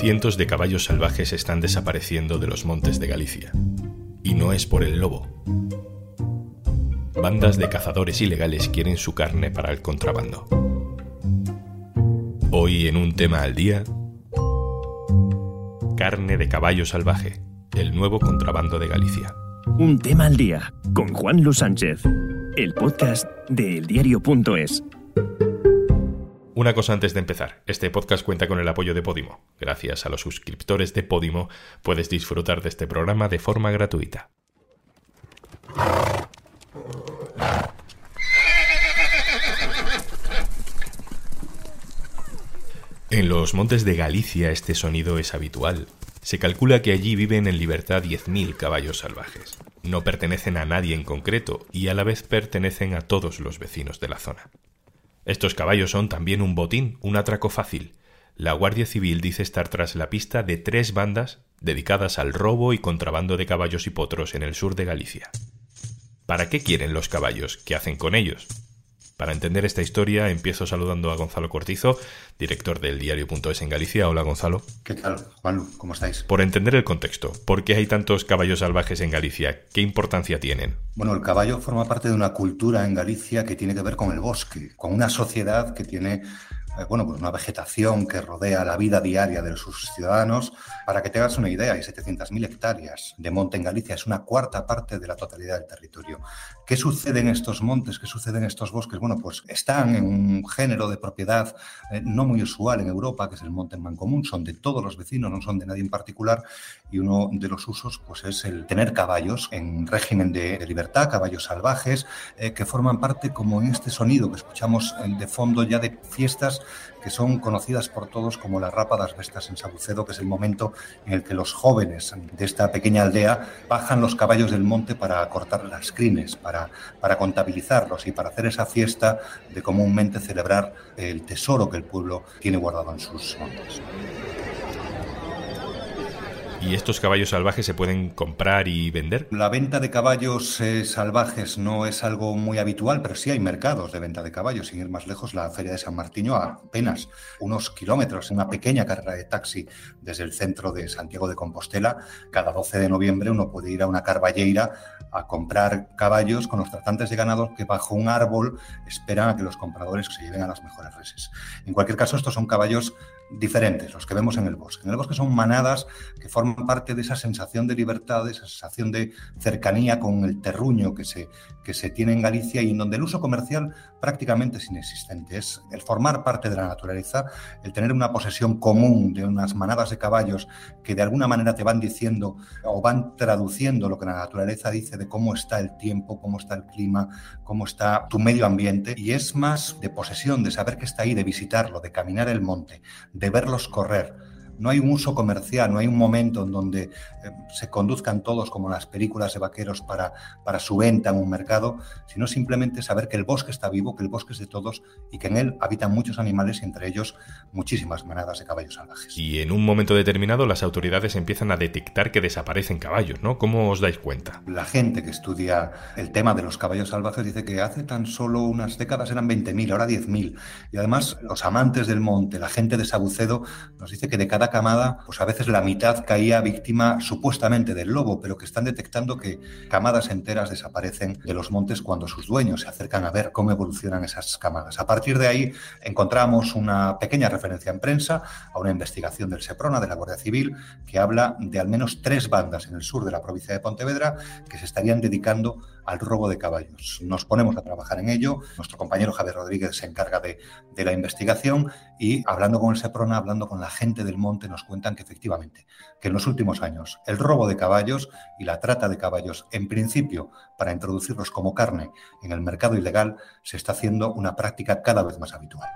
Cientos de caballos salvajes están desapareciendo de los montes de Galicia. Y no es por el lobo. Bandas de cazadores ilegales quieren su carne para el contrabando. Hoy en un tema al día, carne de caballo salvaje, el nuevo contrabando de Galicia. Un tema al día con Juan Luis Sánchez, el podcast de eldiario.es. Una cosa antes de empezar, este podcast cuenta con el apoyo de Podimo. Gracias a los suscriptores de Podimo puedes disfrutar de este programa de forma gratuita. En los montes de Galicia este sonido es habitual. Se calcula que allí viven en libertad 10.000 caballos salvajes. No pertenecen a nadie en concreto y a la vez pertenecen a todos los vecinos de la zona. Estos caballos son también un botín, un atraco fácil. La Guardia Civil dice estar tras la pista de tres bandas dedicadas al robo y contrabando de caballos y potros en el sur de Galicia. ¿Para qué quieren los caballos? ¿Qué hacen con ellos? Para entender esta historia, empiezo saludando a Gonzalo Cortizo, director del diario.es en Galicia. Hola, Gonzalo. ¿Qué tal, Juan? ¿Cómo estáis? Por entender el contexto, ¿por qué hay tantos caballos salvajes en Galicia? ¿Qué importancia tienen? Bueno, el caballo forma parte de una cultura en Galicia que tiene que ver con el bosque, con una sociedad que tiene bueno, pues una vegetación que rodea la vida diaria de sus ciudadanos. Para que te hagas una idea, hay 700.000 hectáreas de monte en Galicia, es una cuarta parte de la totalidad del territorio. ¿Qué sucede en estos montes? ¿Qué sucede en estos bosques? Bueno, pues están en un género de propiedad eh, no muy usual en Europa, que es el monte en mancomún, son de todos los vecinos, no son de nadie en particular, y uno de los usos pues es el tener caballos en régimen de, libertad, caballos salvajes, eh, que forman parte como en este sonido que escuchamos de fondo ya de fiestas que son conocidas por todos como las rápadas vestas en Sabucedo, que es el momento en el que los jóvenes de esta pequeña aldea bajan los caballos del monte para cortar las crines, para, para contabilizarlos y para hacer esa fiesta de comúnmente celebrar el tesoro que el pueblo tiene guardado en sus montes. ¿Y estos caballos salvajes se pueden comprar y vender? La venta de caballos eh, salvajes no es algo muy habitual, pero sí hay mercados de venta de caballos. Sin ir más lejos, la Feria de San Martiño a apenas unos kilómetros, una pequeña carrera de taxi desde el centro de Santiago de Compostela. Cada 12 de noviembre uno puede ir a una carballeira a comprar caballos con los tratantes de ganado que bajo un árbol esperan a que los compradores se lleven a las mejores reses. En cualquier caso, estos son caballos diferentes, los que vemos en el bosque. En el bosque son manadas que forman parte de esa sensación de libertad, de esa sensación de cercanía con el terruño que se, que se tiene en Galicia y en donde el uso comercial prácticamente es inexistente. Es el formar parte de la naturaleza, el tener una posesión común de unas manadas de caballos que de alguna manera te van diciendo o van traduciendo lo que la naturaleza dice de cómo está el tiempo, cómo está el clima, cómo está tu medio ambiente. Y es más de posesión, de saber que está ahí, de visitarlo, de caminar el monte, de verlos correr no hay un uso comercial, no hay un momento en donde eh, se conduzcan todos como las películas de vaqueros para, para su venta en un mercado, sino simplemente saber que el bosque está vivo, que el bosque es de todos y que en él habitan muchos animales y entre ellos muchísimas manadas de caballos salvajes. Y en un momento determinado las autoridades empiezan a detectar que desaparecen caballos, ¿no? ¿Cómo os dais cuenta? La gente que estudia el tema de los caballos salvajes dice que hace tan solo unas décadas eran 20.000, ahora 10.000. Y además los amantes del monte, la gente de Sabucedo, nos dice que de cada camada, pues a veces la mitad caía víctima supuestamente del lobo, pero que están detectando que camadas enteras desaparecen de los montes cuando sus dueños se acercan a ver cómo evolucionan esas camadas. A partir de ahí encontramos una pequeña referencia en prensa a una investigación del SEPRONA, de la Guardia Civil, que habla de al menos tres bandas en el sur de la provincia de Pontevedra que se estarían dedicando al robo de caballos. Nos ponemos a trabajar en ello. Nuestro compañero Javier Rodríguez se encarga de, de, la investigación y hablando con el SEPRONA, hablando con la gente del monte, nos cuentan que efectivamente, que en los últimos años el robo de caballos y la trata de caballos, en principio para introducirlos como carne en el mercado ilegal, se está haciendo una práctica cada vez más habitual.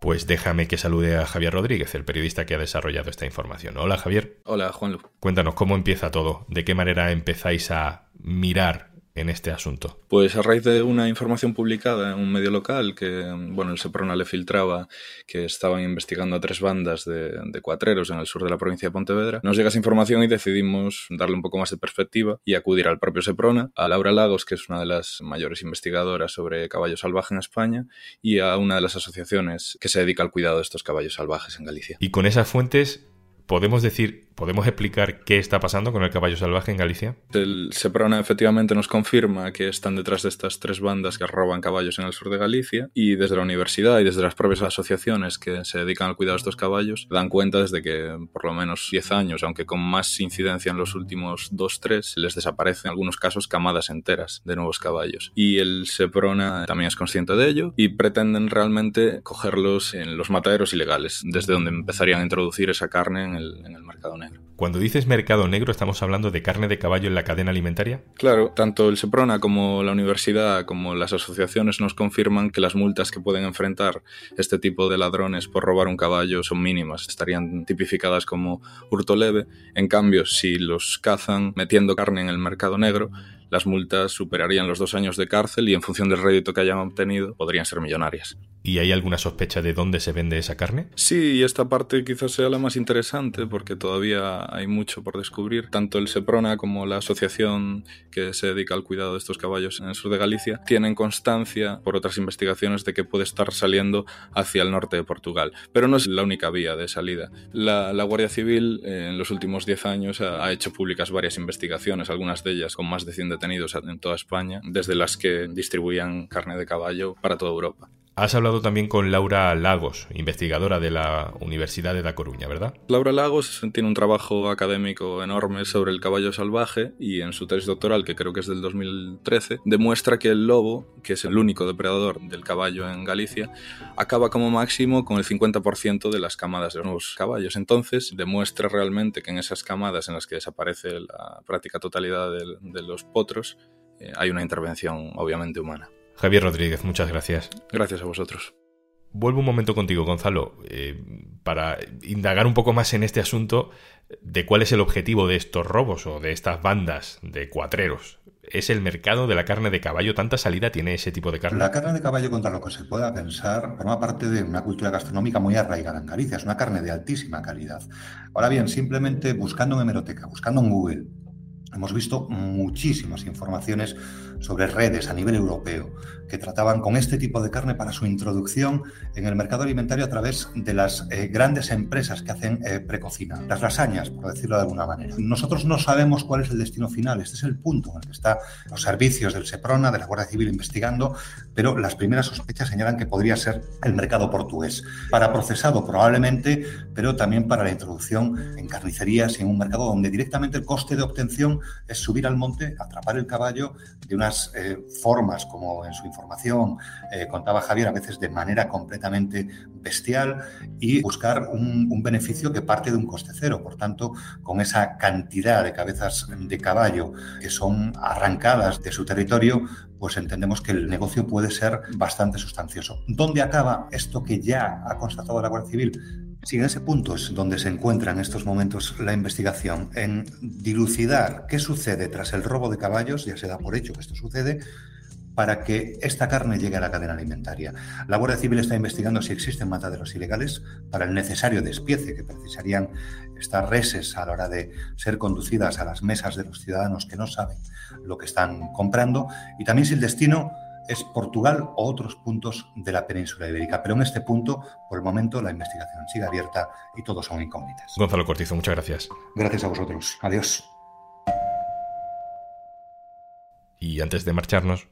Pues déjame que salude a Javier Rodríguez, el periodista que ha desarrollado esta información. Hola Javier. Hola Juanlu. Cuéntanos cómo empieza todo, de qué manera empezáis a mirar en este asunto? Pues a raíz de una información publicada en un medio local que, bueno, el Seprona le filtraba que estaban investigando a tres bandas de, de cuatreros en el sur de la provincia de Pontevedra, nos llega esa información y decidimos darle un poco más de perspectiva y acudir al propio Seprona, a Laura Lagos, que es una de las mayores investigadoras sobre caballo salvaje en España, y a una de las asociaciones que se dedica al cuidado de estos caballos salvajes en Galicia. Y con esas fuentes podemos decir ¿Podemos explicar qué está pasando con el caballo salvaje en Galicia? El Seprona efectivamente nos confirma que están detrás de estas tres bandas que roban caballos en el sur de Galicia y desde la universidad y desde las propias asociaciones que se dedican al cuidado de estos caballos dan cuenta desde que por lo menos 10 años, aunque con más incidencia en los últimos 2-3, les desaparecen en algunos casos camadas enteras de nuevos caballos. Y el Seprona también es consciente de ello y pretenden realmente cogerlos en los mataderos ilegales, desde donde empezarían a introducir esa carne en el, en el mercado negro. Cuando dices mercado negro, ¿estamos hablando de carne de caballo en la cadena alimentaria? Claro, tanto el Seprona como la universidad, como las asociaciones nos confirman que las multas que pueden enfrentar este tipo de ladrones por robar un caballo son mínimas, estarían tipificadas como hurto leve. En cambio, si los cazan metiendo carne en el mercado negro, las multas superarían los dos años de cárcel y en función del rédito que hayan obtenido podrían ser millonarias. ¿Y hay alguna sospecha de dónde se vende esa carne? Sí, y esta parte quizás sea la más interesante porque todavía hay mucho por descubrir. Tanto el Seprona como la asociación que se dedica al cuidado de estos caballos en el sur de Galicia tienen constancia por otras investigaciones de que puede estar saliendo hacia el norte de Portugal. Pero no es la única vía de salida. La, Guardia Civil eh, en los últimos 10 años ha, ha, hecho públicas varias investigaciones, algunas de ellas con más de 100 detenidos en toda España, desde las que distribuían carne de caballo para toda Europa. Has hablado también con Laura Lagos, investigadora de la Universidad de La Coruña, ¿verdad? Laura Lagos tiene un trabajo académico enorme sobre el caballo salvaje y en su tesis doctoral, que creo que es del 2013, demuestra que el lobo, que es el único depredador del caballo en Galicia, acaba como máximo con el 50% de las camadas de los caballos. Entonces, demuestra realmente que en esas camadas en las que desaparece la práctica totalidad de, los potros, eh, hay una intervención obviamente humana. Javier Rodríguez, muchas gracias. Gracias a vosotros. Vuelvo un momento contigo, Gonzalo, eh, para indagar un poco más en este asunto de cuál es el objetivo de estos robos o de estas bandas de cuatreros. ¿Es el mercado de la carne de caballo? ¿Tanta salida tiene ese tipo de carne? La carne de caballo, contra lo que se pueda pensar, forma parte de una cultura gastronómica muy arraigada en Galicia. Es una carne de altísima calidad. Ahora bien, simplemente buscando en hemeroteca, buscando en Google, hemos visto muchísimas informaciones sobre redes a nivel europeo que trataban con este tipo de carne para su introducción en el mercado alimentario a través de las eh, grandes empresas que hacen eh, precocina, las lasañas, por decirlo de alguna manera. Nosotros no sabemos cuál es el destino final, este es el punto en el que están los servicios del SEPRONA, de la Guardia Civil investigando, pero las primeras sospechas señalan que podría ser el mercado portugués, para procesado probablemente, pero también para la introducción en carnicerías y en un mercado donde directamente el coste de obtención es subir al monte, atrapar el caballo de unas eh, formas como en su información eh, contaba Javier, a veces de manera completamente bestial y buscar un, un, beneficio que parte de un coste cero. Por tanto, con esa cantidad de cabezas de caballo que son arrancadas de su territorio, pues entendemos que el negocio puede ser bastante sustancioso. ¿Dónde acaba esto que ya ha constatado la Guardia Civil? Sí, en ese punto es donde se encuentra en estos momentos la investigación, en dilucidar qué sucede tras el robo de caballos, ya se da por hecho que esto sucede, para que esta carne llegue a la cadena alimentaria. La Guardia Civil está investigando si existen mataderos ilegales para el necesario despiece que precisarían estas reses a la hora de ser conducidas a las mesas de los ciudadanos que no saben lo que están comprando y también si el destino es Portugal o otros puntos de la península ibérica. Pero en este punto, por el momento, la investigación sigue abierta y todos son incógnitas. Gonzalo Cortizo, muchas gracias. Gracias a vosotros. Adiós. Y antes de marcharnos,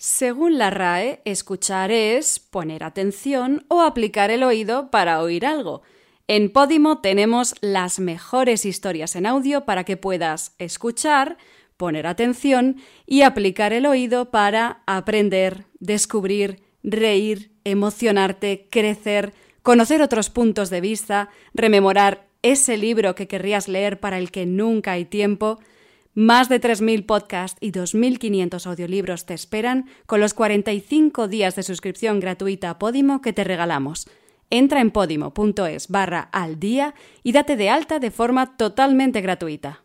según la RAE, escuchar es poner atención o aplicar el oído para oír algo. En Podimo tenemos las mejores historias en audio para que puedas escuchar, poner atención y aplicar el oído para aprender, descubrir, reír, emocionarte, crecer, conocer otros puntos de vista, rememorar ese libro que querrías leer para el que nunca hay tiempo, más de 3.000 podcasts y 2.500 audiolibros te esperan con los 45 días de suscripción gratuita a Podimo que te regalamos. Entra en podimo.es barra al día y date de alta de forma totalmente gratuita.